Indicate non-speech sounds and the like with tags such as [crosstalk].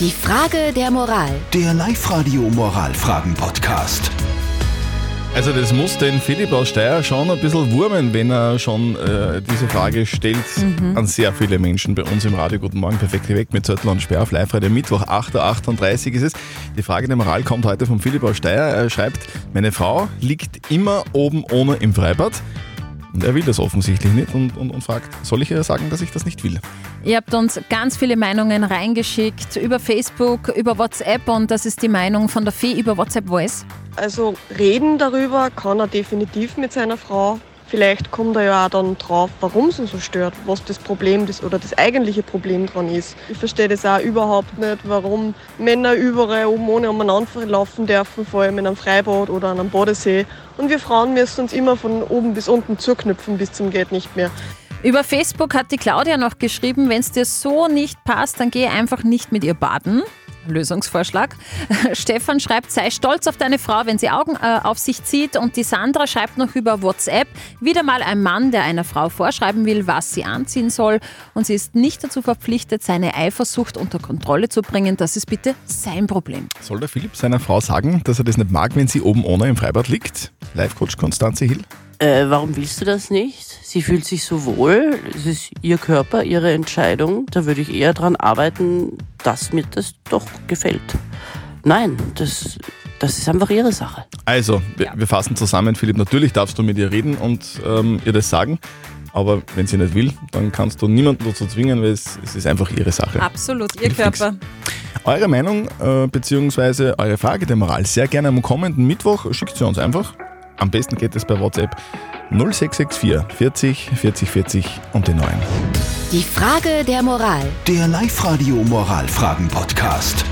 Die Frage der Moral. Der Live-Radio Moralfragen-Podcast. Also das muss den Philipp aus Steyr schon ein bisschen wurmen, wenn er schon äh, diese Frage stellt an sehr viele Menschen bei uns im Radio. Guten Morgen, perfekt weg mit Zettel und Sperr auf live -Radio. Mittwoch, 8.38 Uhr ist es. Die Frage der Moral kommt heute von Philipp aus Steyr. Er schreibt, meine Frau liegt immer oben ohne im Freibad. Und er will das offensichtlich nicht und, und, und fragt, soll ich ihr sagen, dass ich das nicht will? Ihr habt uns ganz viele Meinungen reingeschickt über Facebook, über WhatsApp und das ist die Meinung von der Fee über WhatsApp Voice. Also reden darüber kann er definitiv mit seiner Frau. Vielleicht kommt er ja auch dann drauf, warum es ihn so stört, was das Problem das, oder das eigentliche Problem dran ist. Ich verstehe das auch überhaupt nicht, warum Männer überall oben ohne umeinander laufen dürfen, vor allem in einem Freibad oder an einem Badesee. Und wir Frauen müssen uns immer von oben bis unten zuknüpfen bis zum geht nicht mehr. Über Facebook hat die Claudia noch geschrieben, wenn es dir so nicht passt, dann geh einfach nicht mit ihr baden. Lösungsvorschlag. [laughs] Stefan schreibt, sei stolz auf deine Frau, wenn sie Augen äh, auf sich zieht. Und die Sandra schreibt noch über WhatsApp, wieder mal ein Mann, der einer Frau vorschreiben will, was sie anziehen soll. Und sie ist nicht dazu verpflichtet, seine Eifersucht unter Kontrolle zu bringen. Das ist bitte sein Problem. Soll der Philipp seiner Frau sagen, dass er das nicht mag, wenn sie oben ohne im Freibad liegt? Live-Coach Konstanze Hill. Äh, warum willst du das nicht? Sie fühlt sich so wohl, es ist ihr Körper, ihre Entscheidung. Da würde ich eher dran arbeiten, dass mir das doch gefällt. Nein, das, das ist einfach ihre Sache. Also, wir, wir fassen zusammen, Philipp, natürlich darfst du mit ihr reden und ähm, ihr das sagen. Aber wenn sie nicht will, dann kannst du niemanden dazu zwingen, weil es, es ist einfach ihre Sache. Absolut, ihr Fix. Körper. Eure Meinung äh, bzw. eure Frage der Moral sehr gerne am kommenden Mittwoch. Schickt sie uns einfach. Am besten geht es per WhatsApp 0664 40 40 40 und die 9. Die Frage der Moral. Der Live-Radio Moralfragen-Podcast.